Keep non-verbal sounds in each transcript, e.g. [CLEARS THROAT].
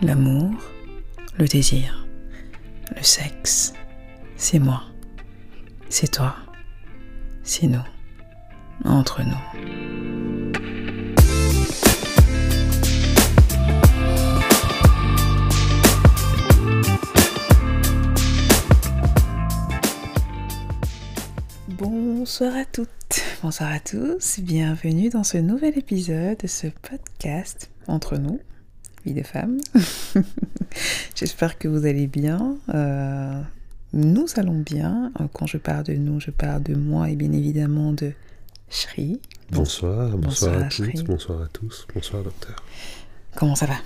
L'amour, le désir, le sexe, c'est moi, c'est toi, c'est nous, entre nous. Bonsoir à toutes, bonsoir à tous, bienvenue dans ce nouvel épisode de ce podcast entre nous, vie de femme. [LAUGHS] J'espère que vous allez bien. Euh, nous allons bien. Euh, Quand je parle de nous, je parle de moi et bien évidemment de Shri. Bonsoir, bonsoir, Bonsoir, à Shri. toutes, bonsoir à tous, bonsoir docteur. Comment ça va?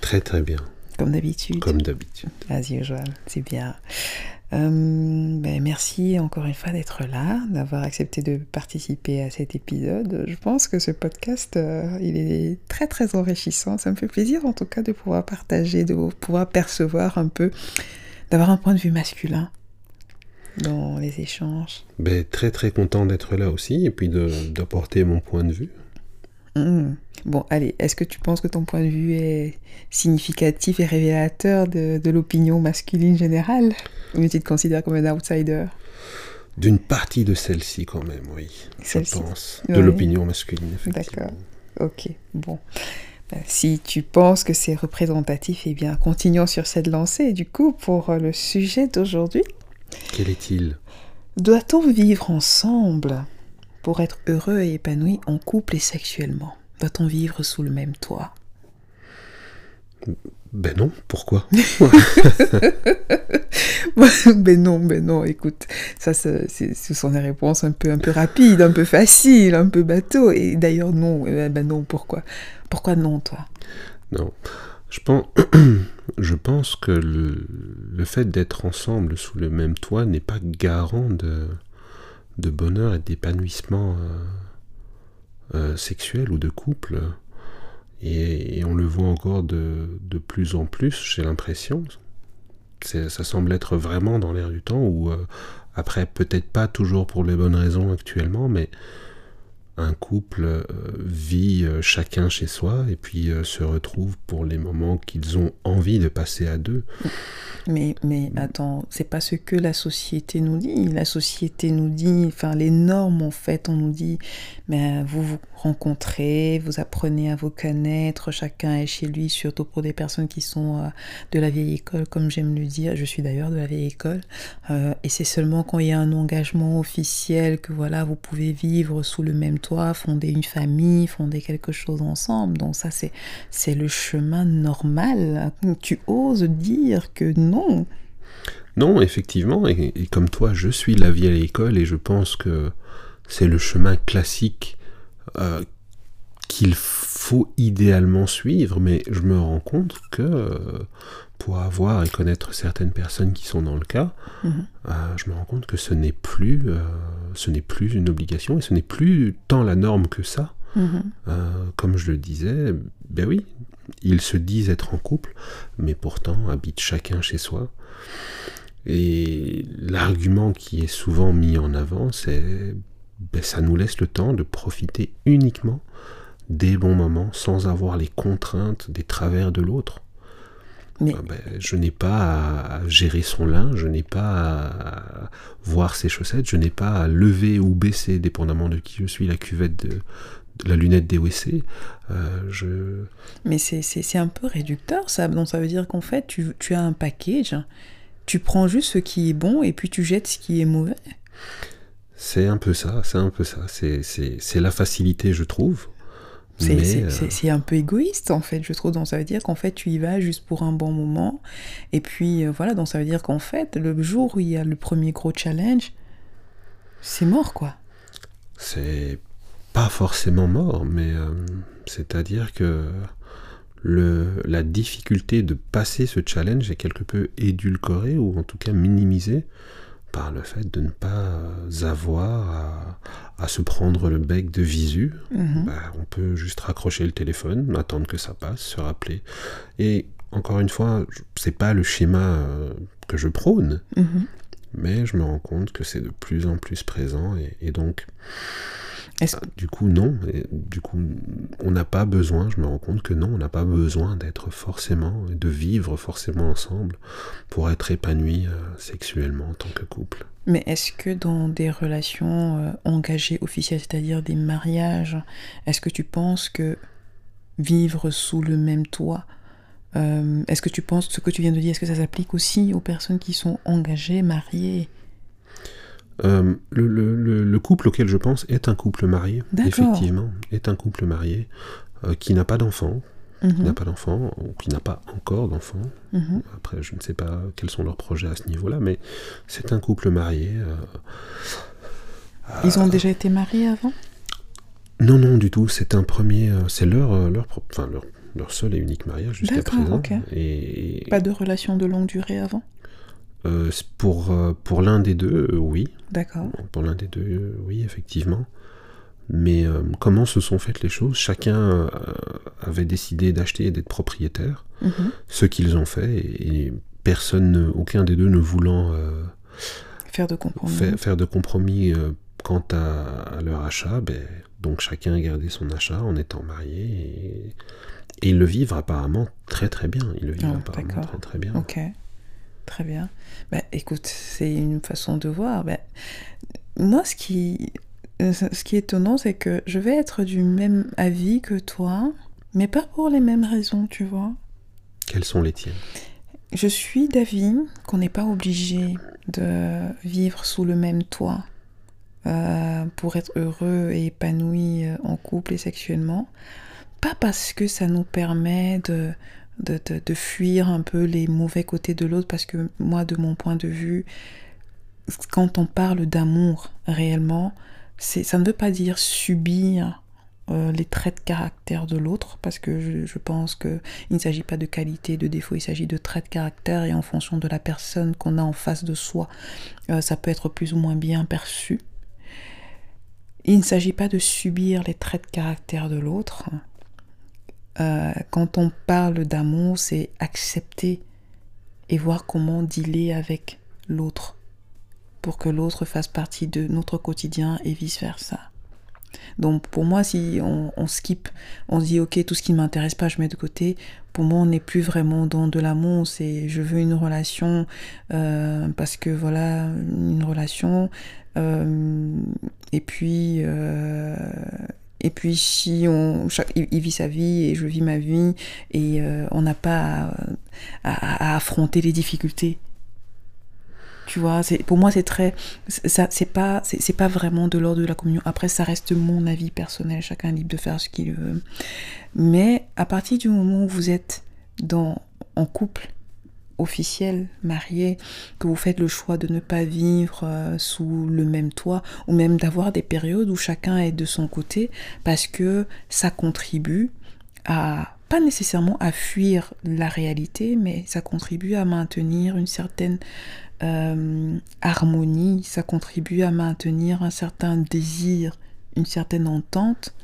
Très très bien, Comme d'habitude. comme d'habitude. As usual, c'est bien. Euh, ben, merci encore une fois d'être là, d'avoir accepté de participer à cet épisode. Je pense que ce podcast, euh, il est très très enrichissant. Ça me fait plaisir en tout cas de pouvoir partager, de pouvoir percevoir un peu, d'avoir un point de vue masculin dans les échanges. Ben, très très content d'être là aussi et puis d'apporter mon point de vue. Hmm. Bon, allez, est-ce que tu penses que ton point de vue est significatif et révélateur de, de l'opinion masculine générale? Ou tu te considères comme un outsider? D'une partie de celle-ci quand même, oui, je pense. Ouais. De l'opinion masculine, effectivement. D'accord. Ok, bon. Ben, si tu penses que c'est représentatif, eh bien, continuons sur cette lancée. Du coup, pour euh, le sujet d'aujourd'hui, Quel est-il? Doit-on vivre ensemble? Pour être heureux et épanoui en couple et sexuellement Doit-on vivre sous le même toit? Ben non, pourquoi? [LAUGHS] Ben non, ben non, écoute, ça, c'est- c'est- ce sont des réponses un peu, un peu rapides, un peu faciles, un peu bateau. Et d'ailleurs, non, eh ben non, pourquoi? Pourquoi non, toi? Non. Je pense, [COUGHS] je pense que le, le fait d'être ensemble sous le même toit n'est pas garant de, de bonheur et d'épanouissement euh, euh, sexuel ou de couple. Et, on le voit encore de, plus en plus, j'ai l'impression. Ça semble être vraiment dans l'air du temps, ou euh, après, peut-être pas toujours pour les bonnes raisons actuellement, mais un couple euh, vit euh, chacun chez soi et puis euh, se retrouve pour les moments qu'ils ont envie de passer à deux. Mais, mais attends, c'est pas ce que la société nous dit. La société nous dit, enfin les normes en fait, on nous dit, mais vous vous rencontrez, vous apprenez à vous connaître, chacun est chez lui, surtout pour des personnes qui sont de la vieille école, comme j'aime le dire. Je suis d'ailleurs de la vieille école. Et c'est seulement quand il y a un engagement officiel que voilà, vous pouvez vivre sous le même toit, fonder une famille, fonder quelque chose ensemble. Donc ça, c'est le chemin normal. Tu oses dire que non. Non, effectivement, et, comme toi, je suis la vieille école et je pense que c'est le chemin classique euh, qu'il faut idéalement suivre, mais je me rends compte que euh, pour avoir et connaître certaines personnes qui sont dans le cas, Mhm. euh, je me rends compte que ce n'est plus, euh, ce n'est plus une obligation et ce n'est plus tant la norme que ça. Mhm. Euh, comme je le disais, ben oui, ils se disent être en couple, mais pourtant habitent chacun chez soi. Et l'argument qui est souvent mis en avant, c'est ben, ça nous laisse le temps de profiter uniquement des bons moments sans avoir les contraintes des travers de l'autre. Mais Ah ben, je n'ai pas à gérer son linge, je n'ai pas à voir ses chaussettes, je n'ai pas à lever ou baisser, dépendamment de qui je suis, la cuvette de, de la lunette des WC. Euh, je... Mais c'est- c'est c'est un peu réducteur ça. Donc ça veut dire qu'en fait, tu, tu as un package, tu prends juste ce qui est bon et puis tu jettes ce qui est mauvais. C'est un peu ça, c'est un peu ça. C'est la facilité, je trouve. C'est euh, c'est un peu égoïste en fait, je trouve. Donc ça veut dire qu'en fait, tu y vas juste pour un bon moment. Et puis euh, voilà, donc ça veut dire qu'en fait, le jour où il y a le premier gros challenge, c'est mort quoi. c'est pas forcément mort, mais euh, c'est-à-dire que le, la difficulté de passer ce challenge est quelque peu édulcorée ou en tout cas minimisée par le fait de ne pas avoir à, à se prendre le bec de visu. Mhm. Bah, on peut juste raccrocher le téléphone, attendre que ça passe, se rappeler. Et encore une fois, c'est pas le schéma euh, que je prône, Mhm. mais je me rends compte que c'est de plus en plus présent et, et donc Ah, Du coup, non. Et du coup, on n'a pas besoin, je me rends compte que non, on n'a pas besoin d'être forcément, de vivre forcément ensemble pour être épanoui euh, sexuellement en tant que couple. Mais est-ce que dans des relations euh, engagées officielles, c'est-à-dire des mariages, est-ce que tu penses que vivre sous le même toit, euh, est-ce que tu penses ce que tu viens de dire, est-ce que ça s'applique aussi aux personnes qui sont engagées, mariées? Euh, le, le- le- le couple auquel je pense est un couple marié, effectivement, est un couple marié euh, qui n'a pas d'enfant, qui Mhm, n'a pas d'enfant, ou qui n'a pas encore d'enfant. mhm. Après, je ne sais pas quels sont leurs projets à ce niveau-là, mais c'est un couple marié. euh, Ils ont déjà été mariés avant? Non, non, du tout. C'est un premier, c'est leur, leur, enfin leur, leur seul et unique mariage jusqu'à présent. Et Pas de relation de longue durée avant? Euh, pour euh, pour l'un des deux, euh, oui. D'accord. Pour l'un des deux, oui, effectivement. Mais euh, comment se sont faites les choses? Chacun euh, avait décidé d'acheter et d'être propriétaire, Mhm. ce qu'ils ont fait, et, et personne, ne- aucun des deux ne voulant Faire de compromis. faire, faire de compromis quant à, à leur achat, ben, donc chacun a gardé son achat en étant marié et, et ils le vivent apparemment très très bien. Ils le vivent Ah, apparemment très très bien. Ok, très bien. Bah, écoute, c'est une façon de voir. Bah, moi, ce qui, euh, ce qui est étonnant, c'est que je vais être du même avis que toi, mais pas pour les mêmes raisons, tu vois. Quelles sont les tiennes? Je suis d'avis qu'on n'est pas obligé de vivre sous le même toit euh, pour être heureux et épanoui euh, en couple et sexuellement. Pas parce que ça nous permet de, de, fuir un peu les mauvais côtés de l'autre, parce que moi, de mon point de vue, quand on parle d'amour réellement, ça ne veut pas dire subir euh, les traits de caractère de l'autre, parce que je, pense que il ne s'agit pas de qualité, de défaut, il s'agit de traits de caractère et en fonction de la personne qu'on a en face de soi, euh, ça peut être plus ou moins bien perçu. Il ne s'agit pas de subir les traits de caractère de l'autre. Euh, quand on parle d'amour, c'est accepter et voir comment dealer avec l'autre pour que l'autre fasse partie de notre quotidien et vice-versa. Donc pour moi, si on, skip, on se dit ok, tout ce qui ne m'intéresse pas, je mets de côté, pour moi, on n'est plus vraiment dans de l'amour, c'est je veux une relation euh, parce que voilà, une relation. euh, et puis, et puis si on, il, vit sa vie et je vis ma vie et euh, on n'a pas à, à- à affronter les difficultés. Tu vois, pour moi c'est très, ça c'est pas, c'est pas vraiment de l'ordre de la communion. Après ça reste mon avis personnel, chacun est libre de faire ce qu'il veut. Mais à partir du moment où vous êtes dans en couple officiel, marié, que vous faites le choix de ne pas vivre euh, sous le même toit, ou même d'avoir des périodes où chacun est de son côté, parce que ça contribue à, pas nécessairement à fuir la réalité, mais ça contribue à maintenir une certaine euh, harmonie, ça contribue à maintenir un certain désir, une certaine entente.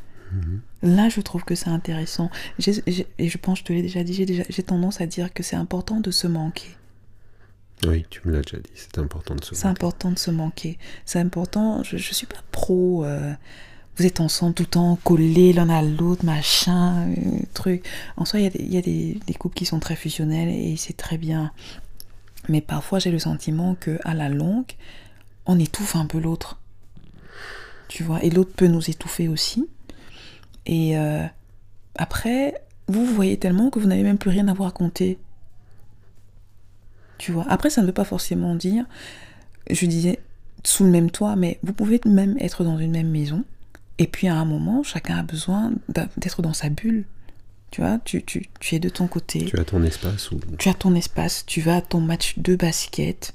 Là, je trouve que c'est intéressant. Et je pense, je te l'ai déjà dit, j'ai tendance à dire que c'est important de se manquer. Oui, tu me l'as déjà dit, c'est important de se C'est important de se manquer. C'est important, je, je suis pas pro. euh, vous êtes ensemble tout le temps, collés l'un à l'autre, machin, euh, truc. En soi, il y a, des, y a des, des couples qui sont très fusionnels et c'est très bien. Mais parfois, j'ai le sentiment que à la longue, on étouffe un peu l'autre. Tu vois, et l'autre peut nous étouffer aussi. Et euh, après, vous vous voyez tellement que vous n'avez même plus rien à vous raconter. Tu vois, après, ça ne veut pas forcément dire, je disais, sous le même toit, mais vous pouvez même être dans une même maison. Et puis à un moment, chacun a besoin d'être dans sa bulle. Tu vois, tu, tu, tu es de ton côté, Tu as ton espace où tu as ton espace, tu vas à ton match de basket,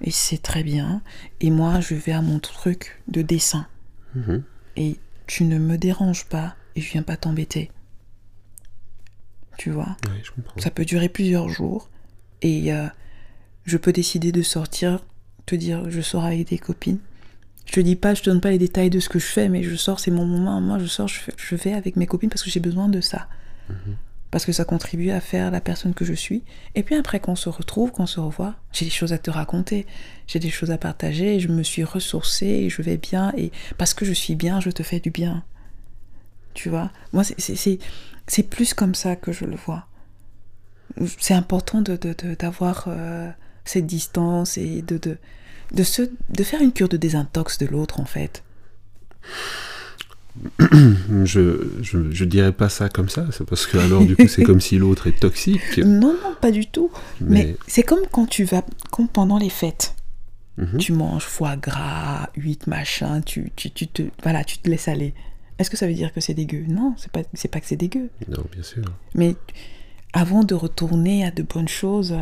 et c'est très bien. Et moi, je vais à mon truc de dessin. Mhm. Et tu ne me déranges pas, et je viens pas t'embêter. Tu vois? Oui, je comprends. ça peut durer plusieurs jours et euh, je peux décider de sortir, te dire je sors avec des copines. Je te dis pas, je te donne pas les détails de ce que je fais, mais je sors, c'est mon moment. Moi, je sors, je, fais- je vais avec mes copines parce que j'ai besoin de ça. parce que ça contribue à faire la personne que je suis. Et puis après qu'on se retrouve, qu'on se revoit, j'ai des choses à te raconter, j'ai des choses à partager, je me suis ressourcée, et je vais bien, et parce que je suis bien, je te fais du bien. Tu vois Moi, c'est plus comme ça que je le vois. C'est important d'avoir de, de, euh, cette distance et de, de, de, se, de faire une cure de désintox de l'autre, en fait. [COUGHS] je, je, je, dirais pas ça comme ça, c'est parce que alors du coup c'est comme si l'autre est toxique. [LAUGHS] Non, non, pas du tout. Mais, c'est comme quand tu vas, comme pendant les fêtes. Mhm. Tu manges foie gras, huit machin, tu, tu, tu, te, voilà, tu te laisses aller. Est-ce que ça veut dire que c'est dégueu? Non, c'est pas, c'est pas que c'est dégueu. Non, bien sûr. Mais avant de retourner à de bonnes choses,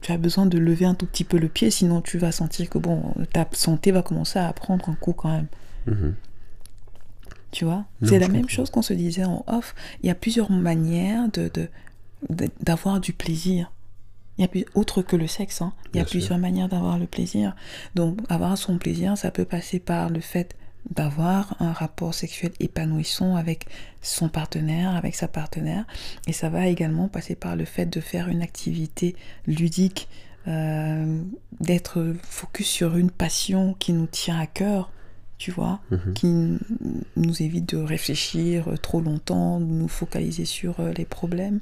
tu as besoin de lever un tout petit peu le pied, sinon tu vas sentir que bon, ta santé va commencer à prendre un coup quand même. Mhm. Tu vois? C'est la même chose qu'on se disait en off. Il y a plusieurs manières de, d'avoir du plaisir. Il y a plus, autre que le sexe, hein. il y a plusieurs manières d'avoir le plaisir. Donc, avoir son plaisir, ça peut passer par le fait d'avoir un rapport sexuel épanouissant avec son partenaire, avec sa partenaire. Et ça va également passer par le fait de faire une activité ludique, euh, d'être focus sur une passion qui nous tient à cœur tu vois, mhm. qui nous évite de réfléchir trop longtemps, de nous focaliser sur euh, les problèmes.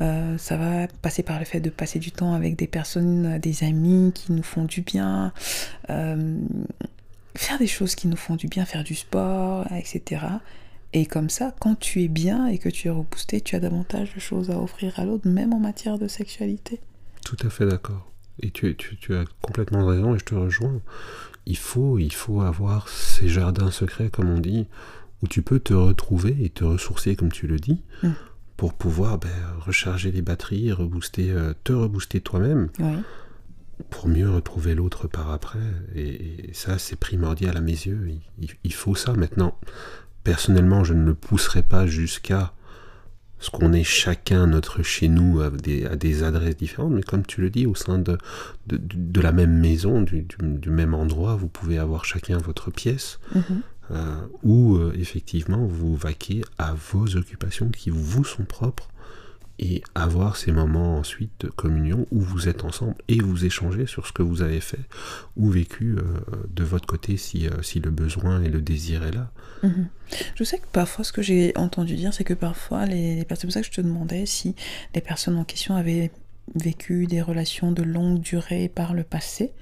Euh, ça va passer par le fait de passer du temps avec des personnes, des amis qui nous font du bien, euh, faire des choses qui nous font du bien, faire du sport, etc. Et comme ça, quand tu es bien et que tu es reboosté, tu as davantage de choses à offrir à l'autre, même en matière de sexualité. Tout à fait d'accord. Et tu, tu, tu, as complètement raison et je te rejoins il faut, il faut avoir ces jardins secrets, comme on dit, où tu peux te retrouver et te ressourcer, comme tu le dis, mm. pour pouvoir ben, recharger les batteries, rebooster, euh, te rebooster toi-même, pour mieux retrouver l'autre par après. Et, ça, c'est primordial à mes yeux. il, faut ça maintenant. Personnellement, je ne le pousserai pas jusqu'à ce qu'on est chacun notre chez nous à des, à des, adresses différentes, mais comme tu le dis, au sein de, de, la même maison, du, même endroit, vous pouvez avoir chacun votre pièce, mhm. euh, où euh, effectivement vous vaquez à vos occupations qui vous sont propres, et avoir ces moments ensuite de communion où vous êtes ensemble et vous échangez sur ce que vous avez fait ou vécu euh, de votre côté si, euh, si le besoin et le désir est là. Mhm. Je sais que parfois ce que j'ai entendu dire c'est que parfois les, personnes, c'est pour ça que je te demandais si les personnes en question avaient vécu des relations de longue durée par le passé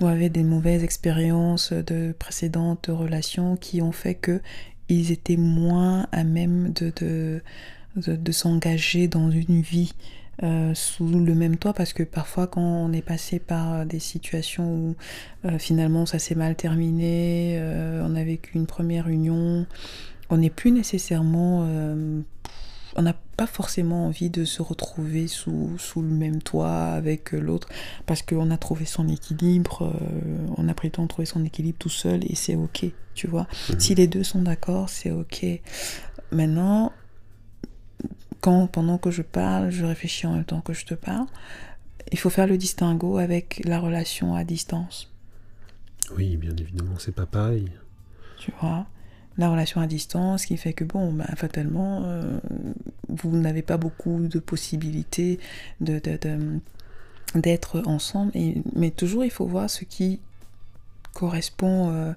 ou avaient des mauvaises expériences de précédentes relations qui ont fait que ils étaient moins à même de, de de, s'engager dans une vie euh, sous le même toit parce que parfois quand on est passé par des situations où euh, finalement ça s'est mal terminé, euh, on a vécu une première union, on n'est plus nécessairement... on n'a pas forcément envie de se retrouver sous, sous le même toit avec l'autre parce qu'on a trouvé son équilibre, on a pris le temps de trouver son équilibre tout seul et c'est ok, tu vois. Mhm. Si les deux sont d'accord, c'est ok. Maintenant, quand pendant que je parle, je réfléchis en même temps que je te parle, il faut faire le distinguo avec la relation à distance. Oui, bien évidemment, c'est pas pareil. Tu vois la relation à distance qui fait que bon bah, fatalement euh, vous n'avez pas beaucoup de possibilités de, d'être ensemble et, mais toujours il faut voir ce qui correspond euh,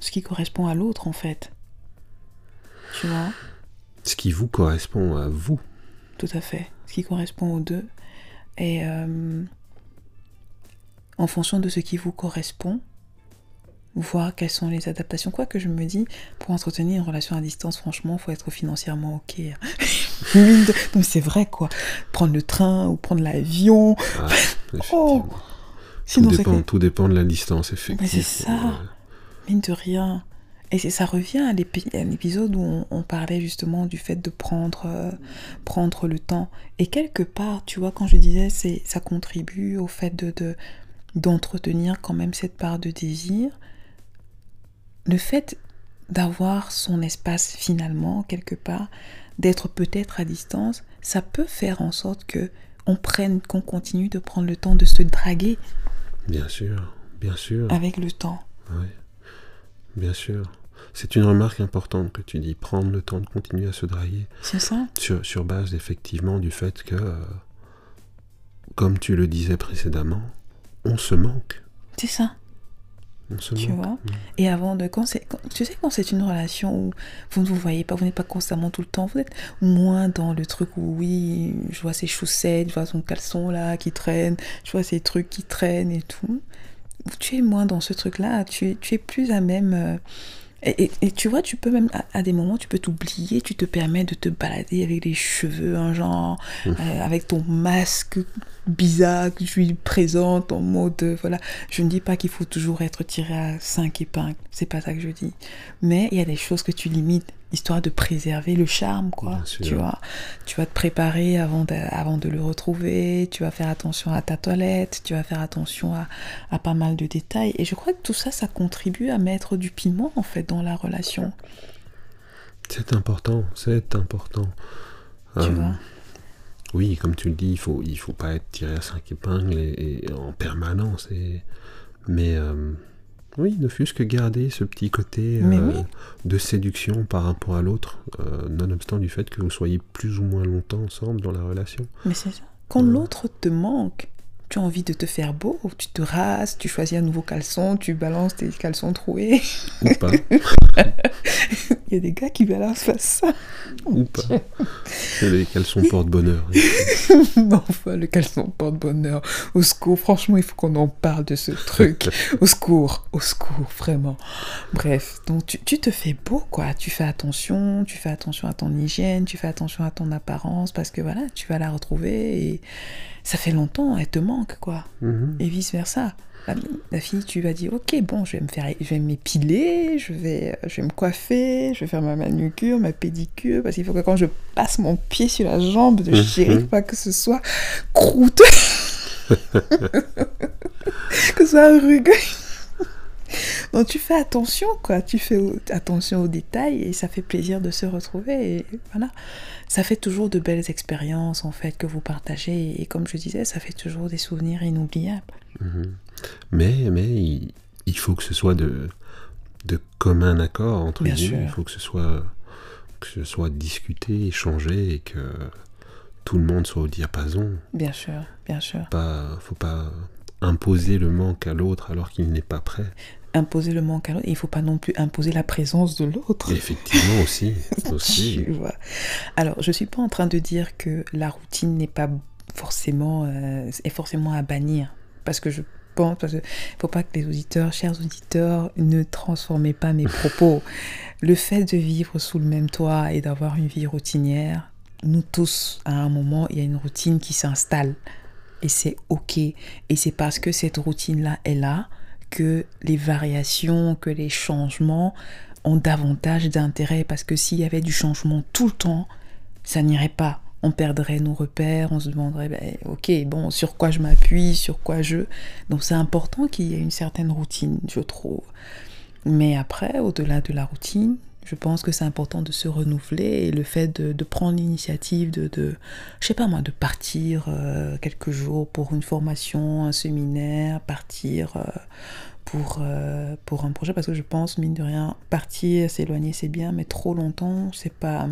ce qui correspond à l'autre en fait tu vois? Ce qui vous correspond à vous. Tout à fait. Ce qui correspond aux deux. Et euh, en fonction de ce qui vous correspond, voir quelles sont les adaptations. Quoi que je me dis, pour entretenir une relation à distance, franchement, il faut être financièrement OK. [LAUGHS] Donc c'est vrai, quoi. Prendre le train ou prendre l'avion. Ah, oh. tout, dépend, tout dépend de la distance, effectivement. c'est ça. Mine de rien. Et ça revient à l'épisode où on, parlait justement du fait de prendre, euh, prendre le temps. Et quelque part, tu vois, quand je disais, c'est ça contribue au fait de d'entretenir quand même cette part de désir. Le fait d'avoir son espace finalement quelque part, d'être peut-être à distance, ça peut faire en sorte que on prenne, qu'on continue de prendre le temps de se draguer. Bien sûr, bien sûr. Avec le temps. Oui, bien sûr c'est une remarque importante que tu dis, prendre le temps de continuer à se draguer. C'est ça Sur, sur base effectivement du fait que, euh, comme tu le disais précédemment, on se manque. C'est ça. On se Tu manque. vois Et avant de. Quand c'est, quand- tu sais, quand c'est une relation où vous ne vous voyez pas, vous n'êtes pas constamment tout le temps, vous êtes moins dans le truc où, oui, je vois ses chaussettes, je vois son caleçon là qui traîne, je vois ses trucs qui traînent et tout. Tu es moins dans ce truc-là, tu, es- tu es plus à même. euh, et, et- et tu vois, tu peux même, à, à des moments, tu peux t'oublier, tu te permets de te balader avec les cheveux, un genre, euh, avec ton masque bizarre que je lui présente en mode, euh, voilà. Je ne dis pas qu'il faut toujours être tiré à cinq épingles, c'est pas ça que je dis. Mais il y a des choses que tu limites, histoire de préserver le charme, quoi. Tu vois, tu vas te préparer avant de, avant de le retrouver, tu vas faire attention à ta toilette, tu vas faire attention à, à pas mal de détails. Et je crois que tout ça, ça contribue à mettre du piment, en fait, dans la relation. C'est important, c'est important. Tu Euh, vois Oui, comme tu le dis, il faut, il faut pas être tiré à cinq épingles et, et en permanence. Et... Mais euh, oui, ne fût-ce que garder ce petit côté euh, oui. de séduction par rapport à l'autre, euh, nonobstant du fait que vous soyez plus ou moins longtemps ensemble dans la relation. Mais c'est ça. Quand l'autre te manque, tu as envie de te faire beau, tu te rases, tu choisis un nouveau caleçon, tu balances tes caleçons troués. Ou pas, [LAUGHS] Il y a des gars qui balancent ça. ou pas. C'est les caleçons porte-bonheur. [LAUGHS] Enfin, le caleçon porte-bonheur. Au secours, franchement, il faut qu'on en parle de ce truc. [LAUGHS] au secours, au secours, vraiment. Bref, donc tu, tu te fais beau, quoi. Tu fais attention, tu fais attention à ton hygiène, tu fais attention à ton apparence, parce que voilà, tu vas la retrouver et ça fait longtemps, elle te manque, quoi. Mhm. Et vice-versa. La, la fille, tu vas dire, ok, bon, je vais me faire, je vais m'épiler, je vais, je vais me coiffer, je vais faire ma manucure, ma pédicure, parce qu'il faut que quand je passe mon pied sur la jambe de Mhm. chéri, pas que ce soit croûteux, [LAUGHS] que ce soit rugueux. Donc tu fais attention, quoi. Tu fais attention aux détails et ça fait plaisir de se retrouver. Et voilà. Ça fait toujours de belles expériences, en fait, que vous partagez. Et comme je disais, ça fait toujours des souvenirs inoubliables. Mhm. Mais, mais il, il faut que ce soit de, de commun accord entre Bien guillemets. sûr. Il faut que ce soit que ce soit discuté, échangé et que tout le monde soit au diapason. Bien sûr, bien sûr. Pas, faut pas imposer le manque à l'autre alors qu'il n'est pas prêt. Imposer le manque à l'autre. Et il faut pas non plus imposer la présence de l'autre. Effectivement aussi, [LAUGHS] aussi. Tu vois. Alors, je suis pas en train de dire que la routine n'est pas forcément, euh, est forcément à bannir. Parce que je pense, parce que faut pas que les auditeurs, chers auditeurs, ne transformez pas mes propos. [LAUGHS] le fait de vivre sous le même toit et d'avoir une vie routinière, nous tous, à un moment, il y a une routine qui s'installe. Et c'est OK. Et c'est parce que cette routine-là est là que les variations, que les changements ont davantage d'intérêt. Parce que s'il y avait du changement tout le temps, ça n'irait pas. On perdrait nos repères, on se demanderait, ben, ok, bon, sur quoi je m'appuie, sur quoi je... Donc c'est important qu'il y ait une certaine routine, je trouve. Mais après, au-delà de la routine, je pense que c'est important de se renouveler et le fait de, prendre l'initiative de, de, je sais pas moi, de partir euh, quelques jours pour une formation, un séminaire, partir euh, pour, euh, pour un projet, parce que je pense, mine de rien, partir, s'éloigner, c'est bien, mais trop longtemps, c'est pas...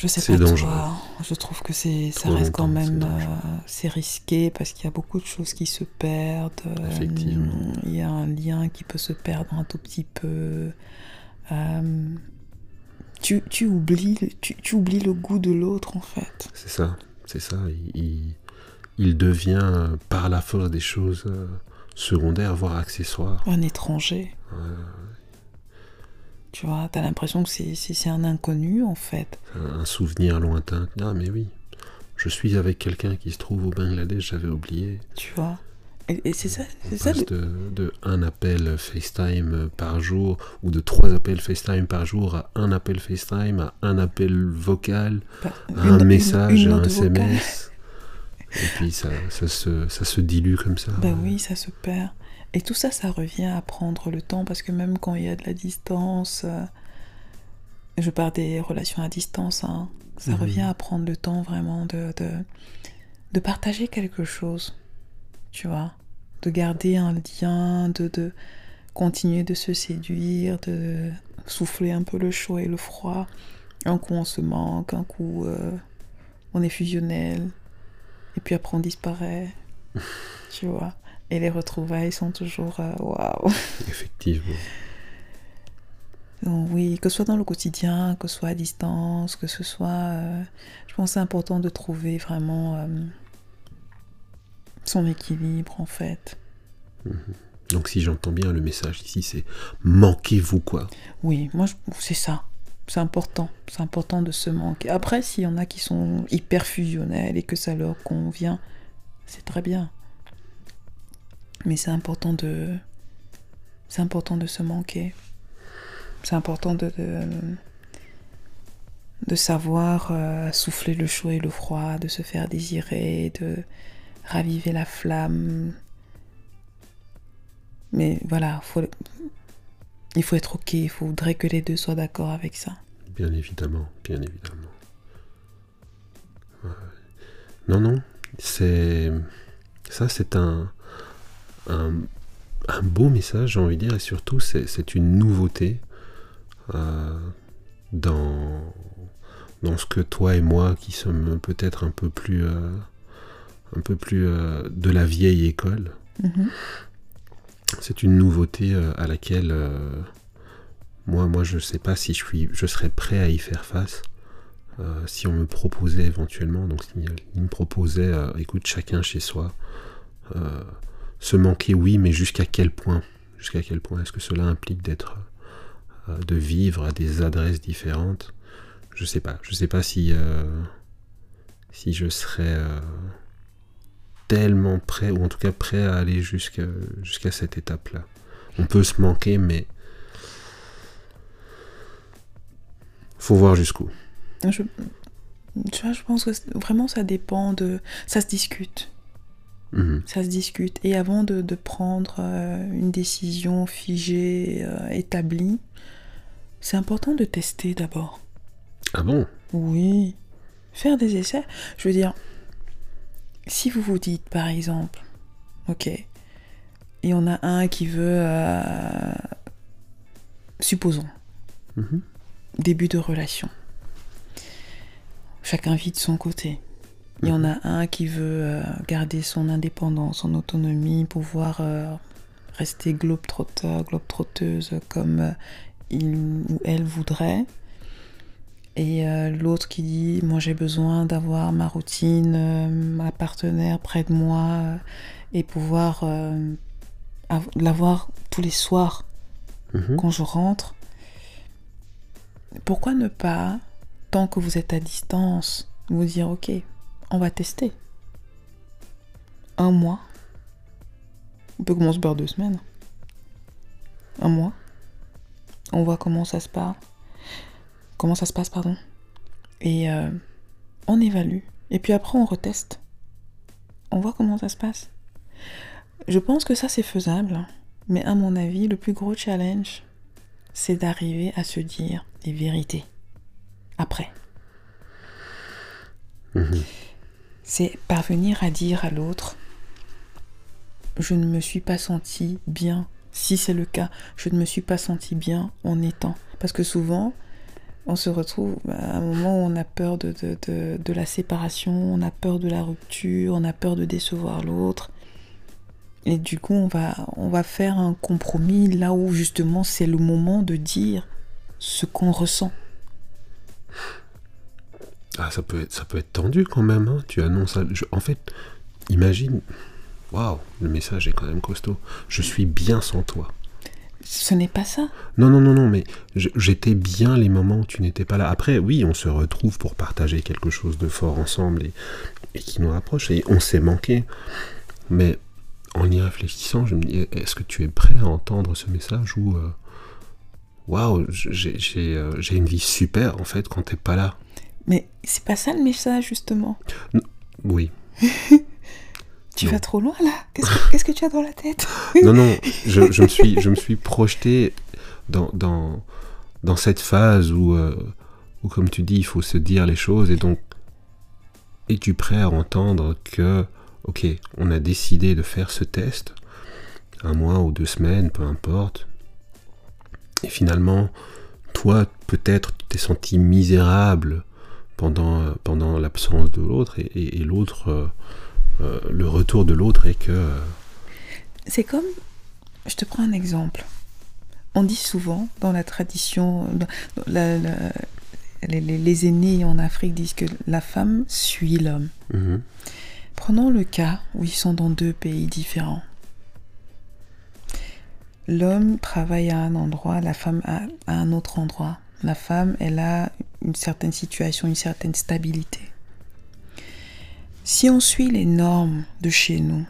Je sais pas dangereux. toi, je trouve que c'est ça reste quand c'est même euh, c'est risqué parce qu'il y a beaucoup de choses qui se perdent. euh, Effectivement. Il y a un lien qui peut se perdre un tout petit peu. Euh, tu, tu oublies le- tu, tu oublies le goût de l'autre en fait. C'est ça, c'est ça. Il, il- devient, euh, par la force des choses, euh, secondaire, voire accessoire. Un étranger. Ouais. Tu vois, t'as l'impression que c'est- un inconnu en fait. un souvenir lointain. Ah mais oui, je suis avec quelqu'un qui se trouve au Bangladesh, j'avais oublié. Tu vois. Et, et c'est ça, c'est ça. de, de un appel FaceTime par jour ou de trois appels FaceTime par jour à un appel FaceTime, à un appel vocal, à une- un message, une à un vocale. SMS. Et puis ça, ça, se, ça se dilue comme ça. Ben oui, ça se perd. Et tout ça, ça revient à prendre le temps parce que même quand il y a de la distance, euh, je parle des relations à distance, hein, ça Mhm. revient à prendre le temps vraiment de, de, de partager quelque chose, tu vois, de garder un lien, de, de continuer de se séduire, de souffler un peu le chaud et le froid. Un coup on se manque, un coup euh, on est fusionnel, et puis après on disparaît, [LAUGHS] tu vois. Et les retrouvailles sont toujours euh, waouh. Effectivement. Donc oui, que ce soit dans le quotidien, que ce soit à distance, que ce soit... euh, je pense que c'est important de trouver vraiment euh, son équilibre en fait. Donc si j'entends bien le message ici, c'est manquez-vous quoi. Oui, moi c'est ça. C'est important. C'est important de se manquer. Après, s'il y en a qui sont hyper fusionnels et que ça leur convient, c'est très bien. Mais c'est important de. C'est important de se manquer. C'est important de. de, savoir euh, souffler le chaud et le froid, de se faire désirer, de raviver la flamme. Mais voilà, il faut être ok, il faudrait que les deux soient d'accord avec ça. Bien évidemment, bien évidemment. Non, non, c'est ça, c'est un, un un beau message, j'ai envie de dire, et surtout c'est une nouveauté euh, dans dans ce que toi et moi, qui sommes peut-être un peu plus euh, un peu plus euh, de la vieille école, Mhm. c'est une nouveauté à laquelle moi, moi, je sais pas si je suis, je serais prêt à y faire face. euh, si on me proposait éventuellement, donc s'il il me proposait, euh, écoute, chacun chez soi, euh, se manquer, oui, mais jusqu'à quel point Jusqu'à quel point Est-ce que cela implique d'être, euh, de vivre à des adresses différentes? Je sais pas. Je sais pas si, euh, je serais euh, tellement prêt, ou en tout cas prêt à aller jusqu'à cette étape-là. On peut se manquer, mais faut voir jusqu'où. Je, pense que vraiment ça dépend de. Ça se discute. Mhm. Ça se discute. Et avant de, de prendre euh, une décision figée, euh, établie, c'est important de tester d'abord. Ah bon? Oui. Faire des essais. Je veux dire, si vous vous dites par exemple, ok, et on a un qui veut, euh, supposons, Mhm. début de relation. Chacun vit de son côté. Il y en a un qui veut euh, garder son indépendance, son autonomie, pouvoir euh, rester globe-trotteur, globe-trotteuse comme euh, il ou elle voudrait. Et l'autre qui dit, moi j'ai besoin d'avoir ma routine, ma partenaire près de moi et pouvoir av- l'avoir tous les soirs Mhm. quand je rentre, pourquoi ne pas, tant que vous êtes à distance, vous dire ok, on va tester. Un mois. On peut commencer par deux semaines. Un mois. On voit comment ça se passe. Comment ça se passe, pardon. Et euh, on évalue. Et puis après, on reteste. On voit comment ça se passe. Je pense que ça, c'est faisable. Mais à mon avis, le plus gros challenge, c'est d'arriver à se dire les vérités. Après. Mhm. C'est parvenir à dire à l'autre, je ne me suis pas senti bien. Si c'est le cas, je ne me suis pas senti bien en étant. Parce que souvent, on se retrouve à un moment où on a peur de, la séparation, on a peur de la rupture, on a peur de décevoir l'autre. Et du coup, on va, on va faire un compromis là où justement c'est le moment de dire ce qu'on ressent. Ah, ça peut être, ça peut être tendu quand même. hein. Tu annonces. je- en fait, imagine. Waouh, le message est quand même costaud. Je suis bien sans toi. Ce n'est pas ça. Non, non, non, non, mais j'étais bien les moments où tu n'étais pas là. Après, oui, on se retrouve pour partager quelque chose de fort ensemble et, et qui nous rapproche. Et on s'est manqué. Mais en y réfléchissant, je me dis, est-ce que tu es prêt à entendre ce message ou euh, waouh, j'ai j'ai, euh, j'ai une vie super en fait quand t'es pas là? Mais c'est pas ça le message justement. Oui. [LAUGHS] Tu Non. vas trop loin là [LAUGHS] Qu'est-ce que, tu as dans la tête? [LAUGHS] Non, non, je, je me, suis, je me suis projeté dans, dans, dans cette phase où, euh, où, comme tu dis, il faut se dire les choses. Et donc, es-tu prêt à entendre que, ok, on a décidé de faire ce test un mois ou deux semaines, peu importe. Et finalement, toi, peut-être, tu t'es senti misérable pendant, pendant l'absence de l'autre, et, l'autre, euh, euh, le retour de l'autre est que... Euh, C'est comme, je te prends un exemple. On dit souvent dans la tradition, les, aînés en Afrique disent que la femme suit l'homme. Mhm. Prenons le cas où ils sont dans deux pays différents. L'homme travaille à un endroit, la femme à, un autre endroit. La femme, elle a une certaine situation, une certaine stabilité. Si on suit les normes de chez nous,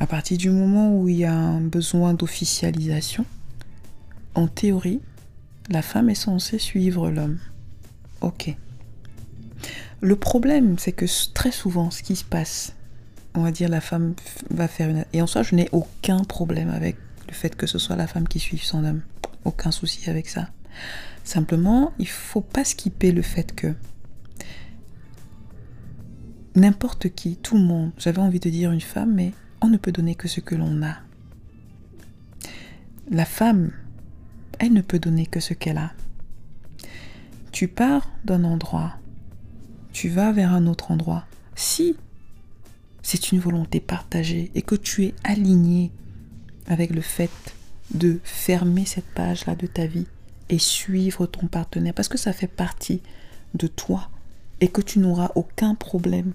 à partir du moment où il y a un besoin d'officialisation, en théorie, la femme est censée suivre l'homme. Ok. Le problème, c'est que très souvent, ce qui se passe, on va dire la femme va faire une... Et en soi, je n'ai aucun problème avec le fait que ce soit la femme qui suive son homme. Aucun souci avec ça. Simplement, il faut pas skipper le fait que n'importe qui, tout le monde, j'avais envie de dire une femme, mais on ne peut donner que ce que l'on a. La femme, elle ne peut donner que ce qu'elle a. Tu pars d'un endroit, tu vas vers un autre endroit. Si c'est une volonté partagée et que tu es aligné avec le fait de fermer cette page-là de ta vie et suivre ton partenaire parce que ça fait partie de toi et que tu n'auras aucun problème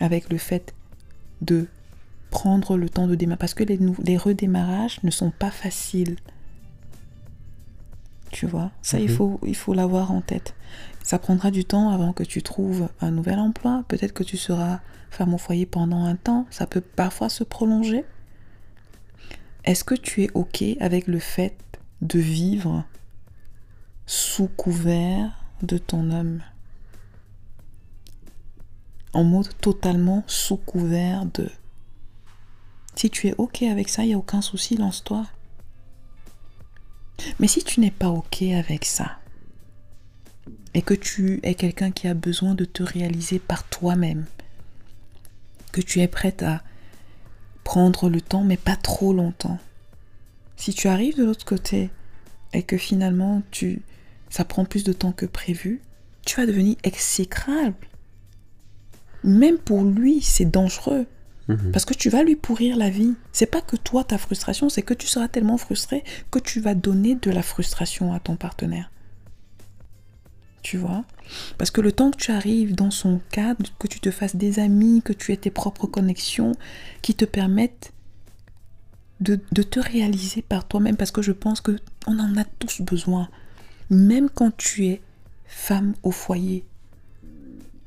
avec le fait de prendre le temps de démarrer parce que les, les redémarrages ne sont pas faciles. Tu vois, ça il mhm. faut il faut l'avoir en tête. Ça prendra du temps avant que tu trouves un nouvel emploi, peut-être que tu seras femme au foyer pendant un temps, ça peut parfois se prolonger. Est-ce que tu es OK avec le fait de vivre sous couvert de ton homme En mode totalement sous couvert de... Si tu es OK avec ça, il n'y a aucun souci, lance-toi. Mais si tu n'es pas OK avec ça, et que tu es quelqu'un qui a besoin de te réaliser par toi-même, que tu es prête à prendre le temps, mais pas trop longtemps. Si tu arrives de l'autre côté et que finalement tu, ça prend plus de temps que prévu, tu vas devenir exécrable. Même pour lui, c'est dangereux. Mhm. Parce que tu vas lui pourrir la vie. C'est pas que toi, ta frustration, c'est que tu seras tellement frustré que tu vas donner de la frustration à ton partenaire tu vois? Parce que le temps que tu arrives dans son cadre, que tu te fasses des amis, que tu aies tes propres connexions qui te permettent de, te réaliser par toi-même, parce que je pense que on en a tous besoin. Même quand tu es femme au foyer,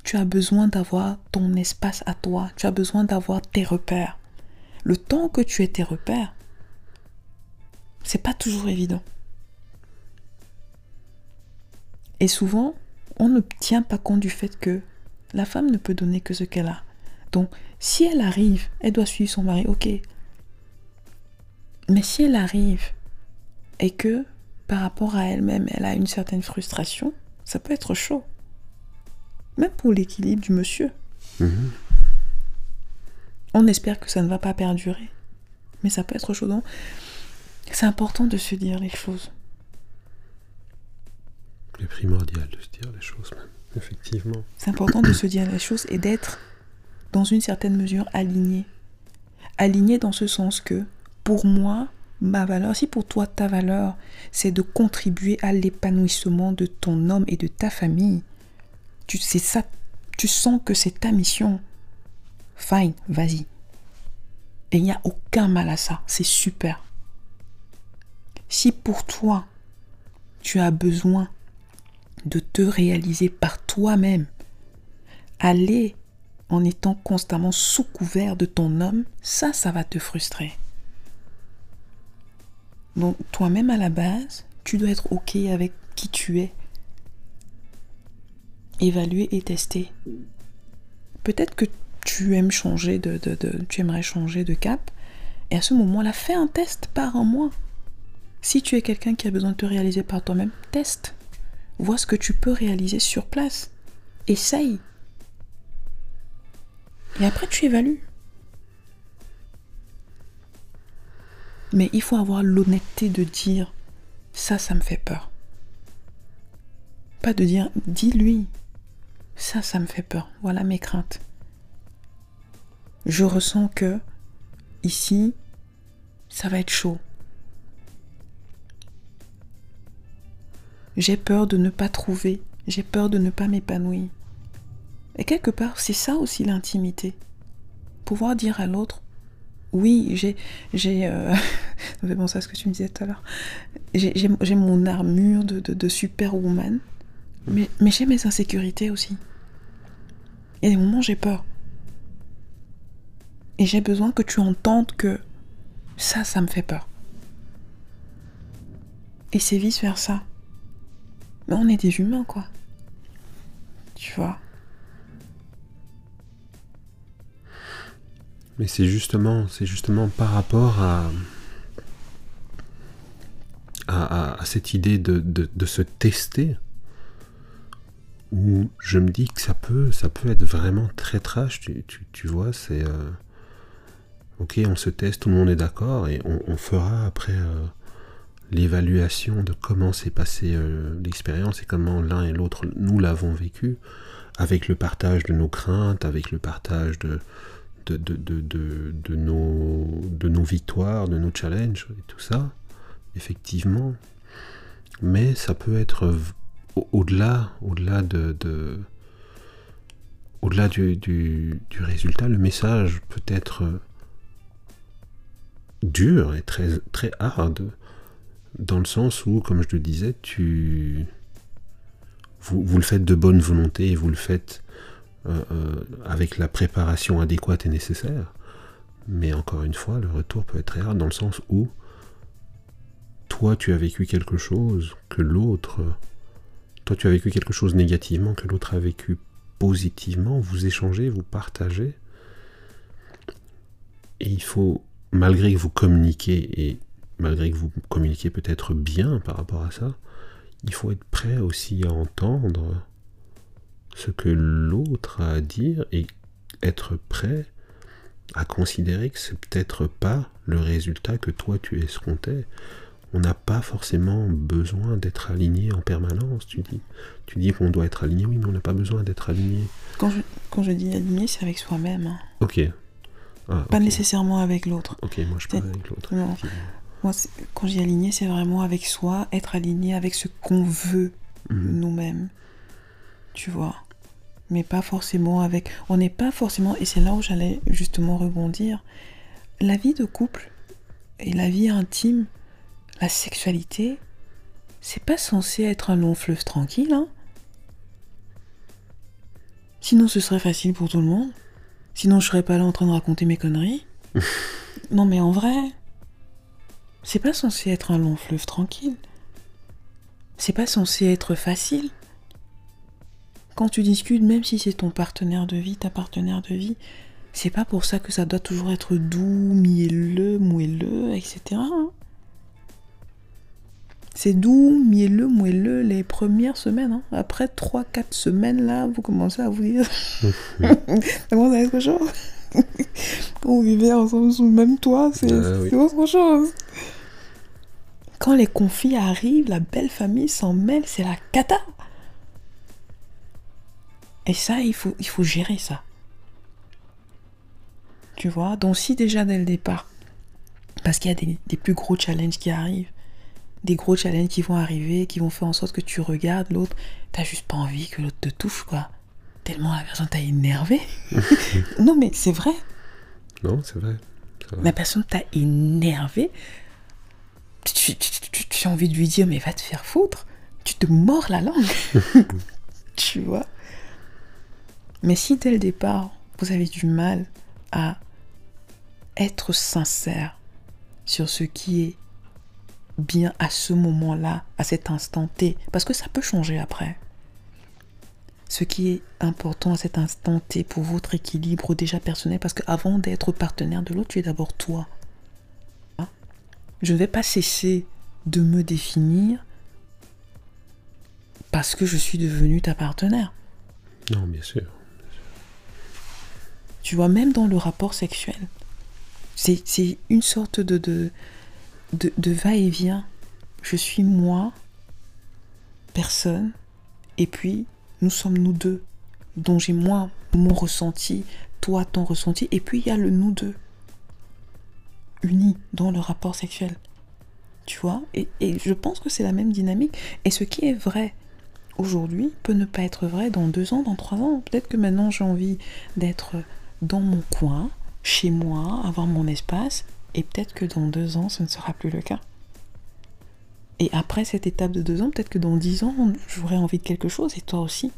tu as besoin d'avoir ton espace à toi, tu as besoin d'avoir tes repères. Le temps que tu aies tes repères, c'est pas toujours évident. Et souvent, on ne tient pas compte du fait que la femme ne peut donner que ce qu'elle a. Donc, si elle arrive, elle doit suivre son mari, ok. Mais si elle arrive et que par rapport à elle-même, elle a une certaine frustration, ça peut être chaud. Même pour l'équilibre du monsieur. Mhm. On espère que ça ne va pas perdurer. Mais ça peut être chaud. Donc, c'est important de se dire les choses primordial de se dire les choses, effectivement. C'est important de se dire les choses et d'être, dans une certaine mesure, aligné. Aligné dans ce sens que, pour moi, ma valeur, si pour toi ta valeur, c'est de contribuer à l'épanouissement de ton homme et de ta famille, tu, sais ça, tu sens que c'est ta mission. Fine, vas-y. Et il n'y a aucun mal à ça, c'est super. Si pour toi, tu as besoin de te réaliser par toi-même. Aller en étant constamment sous couvert de ton homme, ça, ça va te frustrer. Donc toi-même à la base, tu dois être OK avec qui tu es. Évaluer et tester. Peut-être que tu aimes changer de, tu aimerais changer de cap. Et à ce moment-là, fais un test par un mois. Si tu es quelqu'un qui a besoin de te réaliser par toi-même, teste. Vois ce que tu peux réaliser sur place. Essaye. Et après, tu évalues. Mais il faut avoir l'honnêteté de dire ça, ça me fait peur. Pas de dire dis-lui ça, ça me fait peur. Voilà mes craintes. Je ressens que ici, ça va être chaud. J'ai peur de ne pas trouver. J'ai peur de ne pas m'épanouir. Et quelque part, c'est ça aussi l'intimité. Pouvoir dire à l'autre, oui, j'ai, j'ai, euh, [LAUGHS] ça ce que tu me disais tout à l'heure. J'ai, mon armure de, de, de superwoman, mais, j'ai mes insécurités aussi. Il y a des moments j'ai peur. Et j'ai besoin que tu entendes que ça, ça me fait peur. Et c'est vice versa. Mais on est des humains, quoi. Tu vois? Mais c'est justement, c'est justement par rapport à, à, cette idée de, de, se tester où je me dis que ça peut, ça peut être vraiment très trash. Tu, tu, tu vois, c'est euh, ok, on se teste, tout le monde est d'accord et on, on, fera après euh, l'évaluation de comment s'est passée euh, l'expérience et comment l'un et l'autre nous l'avons vécu avec le partage de nos craintes, avec le partage de de, de, de, de, nos, de nos victoires, de nos challenges et tout ça, effectivement. Mais ça peut être au-delà, au-delà de, de au-delà du, du, du, résultat, le message peut être dur et très, très hard, dans le sens où, comme je le disais, tu, vous, vous le faites de bonne volonté et vous le faites euh, euh, avec la préparation adéquate et nécessaire. Mais encore une fois, le retour peut être très rare dans le sens où toi tu as vécu quelque chose que l'autre, toi tu as vécu quelque chose négativement que l'autre a vécu positivement, vous échangez, vous partagez. Et il faut, malgré que vous communiquez et malgré que vous communiquez peut-être bien par rapport à ça, il faut être prêt aussi à entendre ce que l'autre a à dire et être prêt à considérer que c'est peut-être pas le résultat que toi tu escomptais. On n'a pas forcément besoin d'être aligné en permanence, tu dis. Tu dis qu'on doit être aligné, oui, mais on n'a pas besoin d'être aligné. Quand je, quand je dis aligné, c'est avec soi-même. Hein. Ok. Ah, pas okay. nécessairement avec l'autre. Ok, moi je parle avec l'autre. Moi, quand j'ai aligné, c'est vraiment avec soi, être aligné avec ce qu'on veut mmh. nous-mêmes. Tu vois mais pas forcément avec. On n'est pas forcément. Et c'est là où j'allais justement rebondir. La vie de couple et la vie intime, la sexualité, c'est pas censé être un long fleuve tranquille. Hein Sinon, ce serait facile pour tout le monde. Sinon, je serais pas là en train de raconter mes conneries. [LAUGHS] non, mais en vrai, c'est pas censé être un long fleuve tranquille. C'est pas censé être facile quand tu discutes, même si c'est ton partenaire de vie, ta partenaire de vie, c'est pas pour ça que ça doit toujours être doux, mielleux, moelleux, etc. C'est doux, mielleux, moelleux les premières semaines. Hein. Après 3-4 semaines, là, vous commencez à vous [LAUGHS] dire. ça commence à être chose. Quand vous [LAUGHS] vivez ensemble sous le même toit, c'est oui. autre chose. Quand les conflits arrivent, la belle famille s'en mêle, c'est la cata. Et ça, il faut, il faut gérer ça. Tu vois Donc si déjà dès le départ, parce qu'il y a des, des, plus gros challenges qui arrivent, des gros challenges qui vont arriver, qui vont faire en sorte que tu regardes l'autre, t'as juste pas envie que l'autre te touche, quoi. Tellement la personne t'a énervé. [LAUGHS] non, mais c'est vrai. Non, c'est vrai. vrai. La personne t'a énervé. Tu, tu, tu, tu, as envie de lui dire, mais va te faire foutre. Tu te mords la langue. [LAUGHS] tu vois mais si dès le départ, vous avez du mal à être sincère sur ce qui est bien à ce moment-là, à cet instant T, parce que ça peut changer après. Ce qui est important à cet instant T pour votre équilibre déjà personnel, parce qu'avant d'être partenaire de l'autre, tu es d'abord toi. Je ne vais pas cesser de me définir parce que je suis devenu ta partenaire. Non, bien sûr. Tu vois, même dans le rapport sexuel. C'est une sorte de, de, de, de va-et-vient. Je suis moi, personne, et puis nous sommes nous deux, dont j'ai moi mon ressenti, toi ton ressenti, et puis il y a le nous deux, unis dans le rapport sexuel. Tu vois et, et je pense que c'est la même dynamique. Et ce qui est vrai aujourd'hui peut ne pas être vrai dans deux ans, dans trois ans. Peut-être que maintenant j'ai envie d'être dans mon coin, chez moi, avoir mon espace, et peut-être que dans deux ans ce ne sera plus le cas. Et après cette étape de deux ans, peut-être que dans dix ans, j'aurai envie de quelque chose, et toi aussi.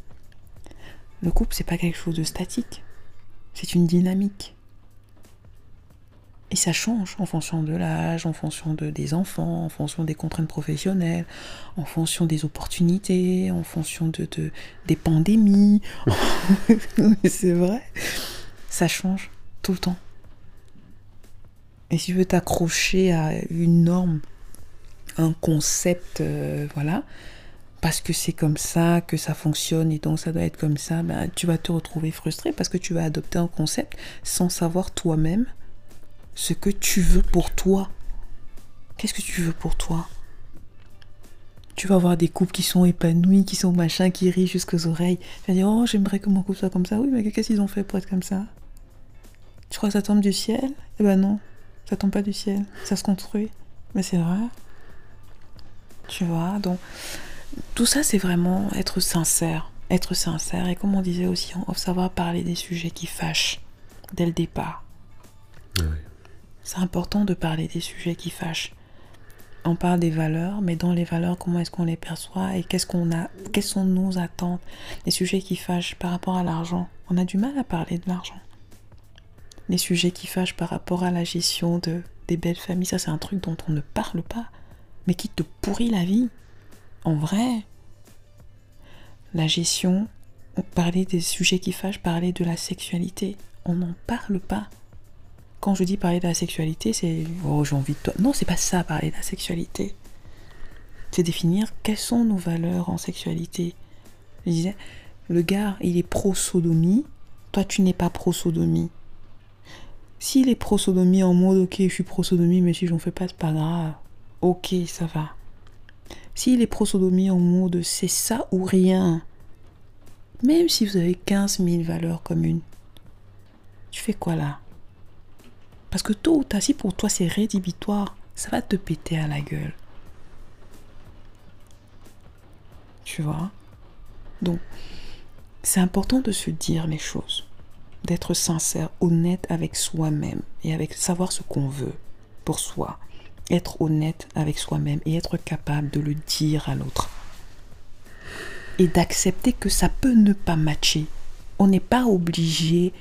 Le couple, c'est pas quelque chose de statique. C'est une dynamique. Et ça change en fonction de l'âge, en fonction de, des enfants, en fonction des contraintes professionnelles, en fonction des opportunités, en fonction de, de des pandémies. [LAUGHS] c'est vrai. Ça change tout le temps. Et si tu veux t'accrocher à une norme, un concept, euh, voilà, parce que c'est comme ça que ça fonctionne et donc ça doit être comme ça, ben, tu vas te retrouver frustré parce que tu vas adopter un concept sans savoir toi-même ce que tu veux pour toi. Qu'est-ce que tu veux pour toi? Tu vas avoir des couples qui sont épanouis, qui sont machin, qui rient jusqu'aux oreilles. Tu vas dire, oh, j'aimerais que mon couple soit comme ça. Oui, mais qu'est-ce qu'ils ont fait pour être comme ça? Tu crois que ça tombe du ciel? Eh ben non, ça tombe pas du ciel. Ça se construit. Mais c'est vrai. Tu vois, donc tout ça, c'est vraiment être sincère. Être sincère. Et comme on disait aussi, on savoir parler des sujets qui fâchent dès le départ. Ouais. C'est important de parler des sujets qui fâchent. On parle des valeurs, mais dans les valeurs, comment est-ce qu'on les perçoit et qu'est-ce qu'on a, quelles sont nos attentes Les sujets qui fâchent par rapport à l'argent. On a du mal à parler de l'argent. Les sujets qui fâchent par rapport à la gestion de, des belles familles, ça c'est un truc dont on ne parle pas, mais qui te pourrit la vie. En vrai. La gestion, parler des sujets qui fâchent, parler de la sexualité, on n'en parle pas quand je dis parler de la sexualité, c'est oh j'ai envie de toi. Non, c'est pas ça parler de la sexualité. C'est définir quelles sont nos valeurs en sexualité. Je disais, le gars, il est pro-sodomie, toi tu n'es pas pro-sodomie. S'il est pro-sodomie en mode ok, je suis pro-sodomie, mais si j'en fais pas, c'est pas grave. Ok, ça va. S'il est pro-sodomie en mode c'est ça ou rien, même si vous avez 15 000 valeurs communes, tu fais quoi là? Parce que tôt ou tard, si pour toi c'est rédhibitoire, ça va te péter à la gueule. Tu vois? Donc, c'est important de se dire les choses, d'être sincère, honnête avec soi-même et avec savoir ce qu'on veut pour soi. Être honnête avec soi-même et être capable de le dire à l'autre. Et d'accepter que ça peut ne pas matcher. On n'est pas obligé.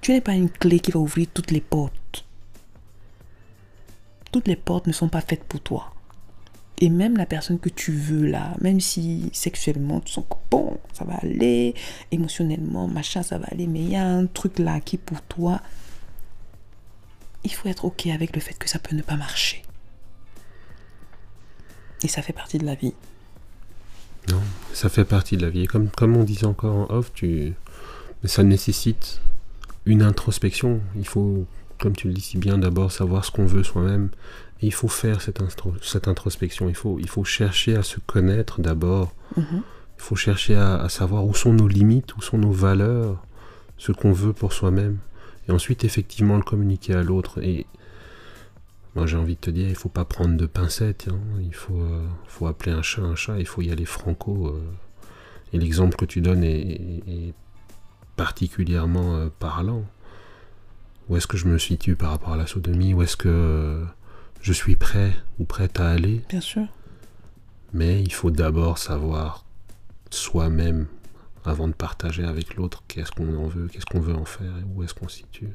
Tu n'es pas une clé qui va ouvrir toutes les portes toutes les portes ne sont pas faites pour toi. Et même la personne que tu veux là, même si sexuellement tu sens que bon, ça va aller, émotionnellement, machin, ça va aller, mais il y a un truc là qui pour toi, il faut être ok avec le fait que ça peut ne pas marcher. Et ça fait partie de la vie. Non, ça fait partie de la vie. Et comme, comme on disait encore en off, tu... ça nécessite une introspection. Il faut comme tu le dis si bien, d'abord savoir ce qu'on veut soi-même. Et il faut faire cette, cette, introspection. Il faut, il faut chercher à se connaître d'abord. Mhm. Il faut chercher à, savoir où sont nos limites, où sont nos valeurs, ce qu'on veut pour soi-même. Et ensuite, effectivement, le communiquer à l'autre. Et moi, j'ai envie de te dire, il faut pas prendre de pincettes. Hein. Il faut, euh, faut appeler un chat un chat. Il faut y aller franco. Euh. Et l'exemple que tu donnes est, particulièrement euh, parlant où est-ce que je me situe par rapport à la sodomie, où est-ce que je suis prêt ou prête à aller. Bien sûr. Mais il faut d'abord savoir soi-même avant de partager avec l'autre qu'est-ce qu'on en veut, qu'est-ce qu'on veut en faire et où est-ce qu'on se situe.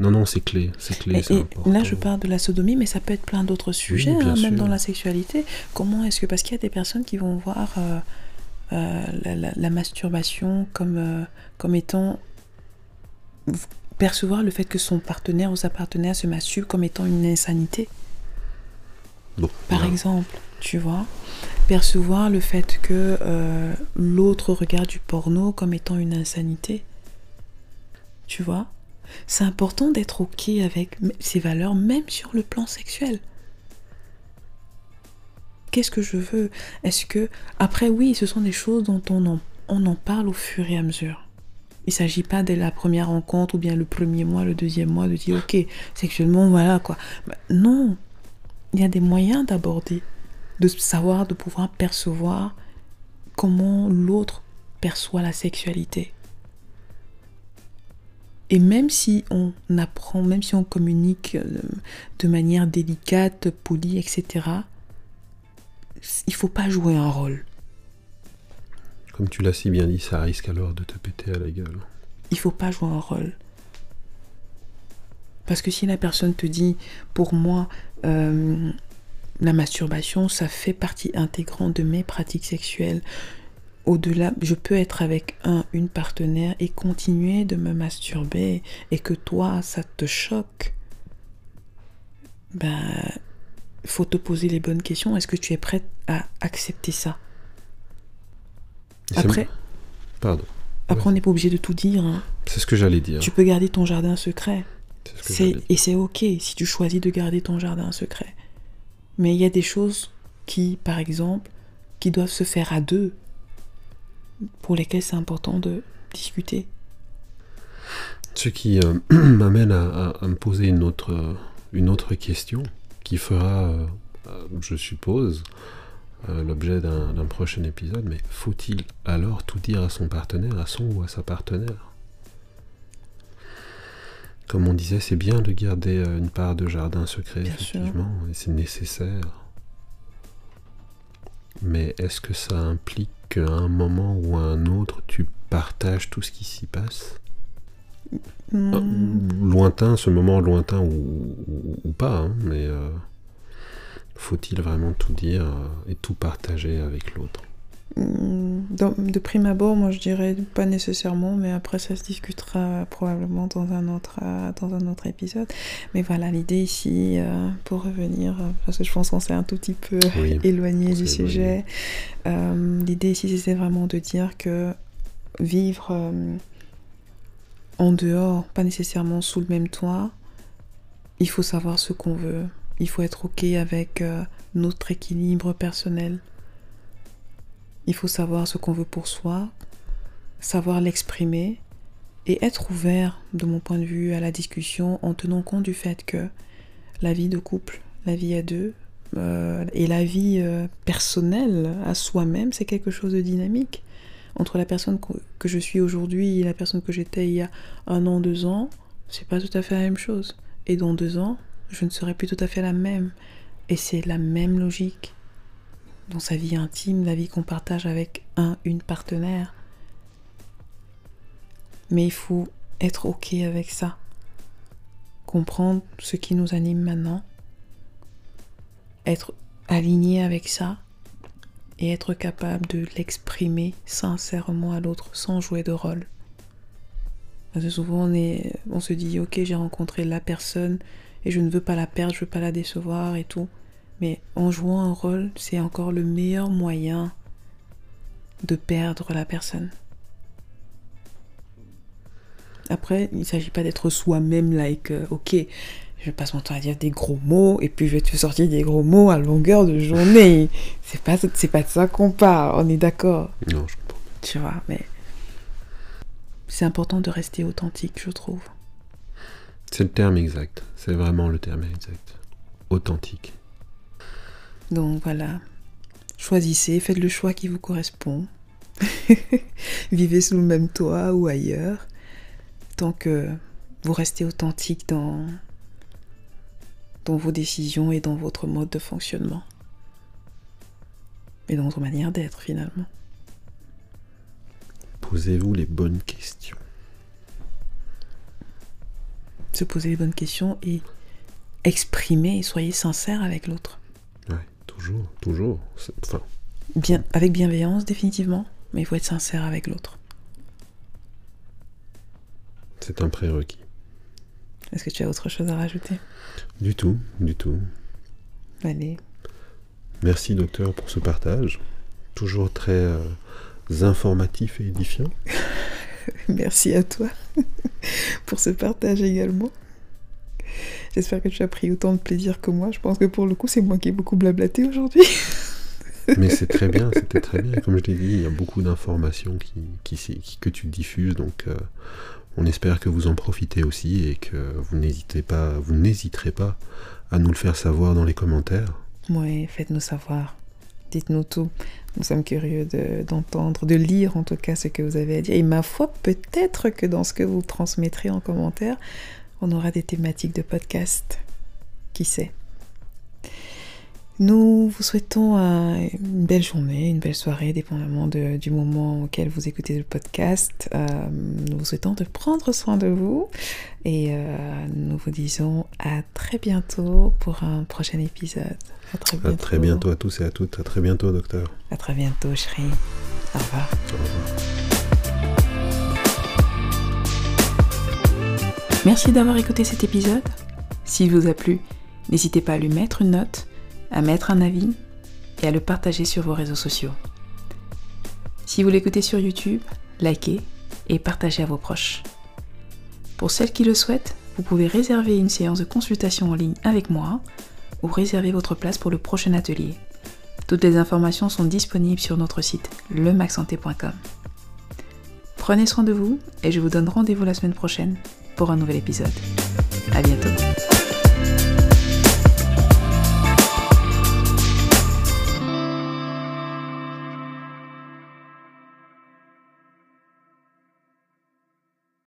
Non, non, c'est clé, c'est clé. Et, là, je parle de la sodomie, mais ça peut être plein d'autres sujets, hein, même dans la sexualité. Comment est-ce que, parce qu'il y a des personnes qui vont voir euh, euh, la, masturbation comme, comme étant percevoir le fait que son partenaire ou sa partenaire se masturbe comme étant une insanité? Par exemple, tu vois, percevoir le fait que euh, l'autre regarde du porno comme étant une insanité. Tu vois, c'est important d'être ok avec ces valeurs, même sur le plan sexuel. Qu'est-ce que je veux? Est-ce que... Après, oui, ce sont des choses dont on en, on en parle au fur et à mesure. Il ne s'agit pas dès la première rencontre ou bien le premier mois, le deuxième mois, de dire, ok, sexuellement, voilà quoi. Bah, non, il y a des moyens d'aborder, de savoir, de pouvoir percevoir comment l'autre perçoit la sexualité. Et même si on apprend, même si on communique euh, de manière délicate, polie, etc., il faut pas jouer un rôle. Comme tu l'as si bien dit, ça risque alors de te péter à la gueule. Il faut pas jouer un rôle. Parce que si la personne te dit, pour moi, euh, la masturbation, ça fait partie intégrante de mes pratiques sexuelles, au-delà, je peux être avec un, une partenaire et continuer de me masturber et que toi, ça te choque, ben, faut te poser les bonnes questions. Est-ce que tu es prête à accepter ça? Après, pardon. Après, on n'est pas obligé de tout dire. Hein. C'est ce que j'allais dire. Tu peux garder ton jardin secret. C'est et c'est ok si tu choisis de garder ton jardin secret. Mais il y a des choses qui, par exemple, qui doivent se faire à deux pour lesquels c'est important de discuter. Ce qui euh, [CLEARS THROAT] m'amène à, me poser une autre, une autre question qui fera, euh, je suppose, euh, l'objet d'un prochain épisode, mais faut-il alors tout dire à son partenaire, à son ou à sa partenaire? Comme on disait, c'est bien de garder une part de jardin secret, effectivement, et c'est nécessaire. Mais est-ce que ça implique qu'à un moment ou à un autre, tu partages tout ce qui s'y passe? Euh, Lointain, ce moment lointain ou, pas, hein, mais euh, faut-il vraiment tout dire euh, et tout partager avec l'autre? De prime abord, moi je dirais pas nécessairement, mais après ça se discutera probablement dans un autre, euh, dans un autre épisode. Mais voilà, l'idée ici, euh, pour revenir, euh, parce que je pense qu'on s'est un tout petit peu [LAUGHS] éloigné du sujet, l'idée ici c'est vraiment de dire que vivre en dehors, pas nécessairement sous le même toit, il faut savoir ce qu'on veut. Il faut être ok avec notre équilibre personnel il faut savoir ce qu'on veut pour soi, savoir l'exprimer et être ouvert, de mon point de vue, à la discussion en tenant compte du fait que la vie de couple, la vie à deux euh, et la vie euh, personnelle à soi-même, c'est quelque chose de dynamique. Entre la personne que je suis aujourd'hui et la personne que j'étais il y a un an, deux ans, c'est pas tout à fait la même chose. Et dans deux ans, je ne serai plus tout à fait la même. Et c'est la même logique dans sa vie intime, la vie qu'on partage avec un, une partenaire. Mais il faut être ok avec ça. Comprendre ce qui nous anime maintenant. Être aligné avec ça. Et être capable de l'exprimer sincèrement à l'autre sans jouer de rôle. Parce que souvent on, est, on se dit ok j'ai rencontré la personne et je ne veux pas la perdre, je veux pas la décevoir et tout. Mais en jouant un rôle, c'est encore le meilleur moyen de perdre la personne. Après, il ne s'agit pas d'être soi-même, like, euh, ok, je passe mon temps à dire des gros mots et puis je vais te sortir des gros mots à longueur de journée. [LAUGHS] c'est pas, c'est pas de ça qu'on parle, on est d'accord. Non, je comprends. Tu vois, mais c'est important de rester authentique, je trouve. C'est le terme exact. C'est vraiment le terme exact. Authentique. Donc voilà, choisissez, faites le choix qui vous correspond. [LAUGHS] Vivez sous le même toit ou ailleurs, tant que vous restez authentique dans, dans vos décisions et dans votre mode de fonctionnement. Et dans votre manière d'être finalement. Posez-vous les bonnes questions. Se poser les bonnes questions et exprimer et soyez sincère avec l'autre. Toujours, toujours. Bien, avec bienveillance, définitivement, mais il faut être sincère avec l'autre. C'est un prérequis. Est-ce que tu as autre chose à rajouter? Du tout, du tout. Allez. Merci docteur pour ce partage. Toujours très euh, informatif et édifiant. [LAUGHS] Merci à toi [LAUGHS] pour ce partage également. J'espère que tu as pris autant de plaisir que moi. Je pense que pour le coup, c'est moi qui ai beaucoup blablaté aujourd'hui. [LAUGHS] Mais c'est très bien, c'était très bien. Comme je l'ai dit, il y a beaucoup d'informations qui, qui, que tu diffuses, donc euh, on espère que vous en profitez aussi et que vous n'hésitez pas, vous n'hésiterez pas à nous le faire savoir dans les commentaires. Oui, faites-nous savoir. Dites-nous tout. Nous sommes curieux d'entendre, de, lire en tout cas ce que vous avez à dire. Et ma foi, peut-être que dans ce que vous transmettrez en commentaire, on aura des thématiques de podcast. Qui sait nous vous souhaitons euh, une belle journée, une belle soirée, dépendamment du moment auquel vous écoutez le podcast. Euh, nous vous souhaitons de prendre soin de vous et euh, nous vous disons à très bientôt pour un prochain épisode. À très bientôt. À très bientôt à tous et à toutes. À très bientôt, docteur. À très bientôt, chérie. Au revoir. Au revoir. Merci d'avoir écouté cet épisode. S'il vous a plu, n'hésitez pas à lui mettre une note à mettre un avis et à le partager sur vos réseaux sociaux. Si vous l'écoutez sur YouTube, likez et partagez à vos proches. Pour celles qui le souhaitent, vous pouvez réserver une séance de consultation en ligne avec moi ou réserver votre place pour le prochain atelier. Toutes les informations sont disponibles sur notre site lemaxsanté.com. Prenez soin de vous et je vous donne rendez-vous la semaine prochaine pour un nouvel épisode. À bientôt.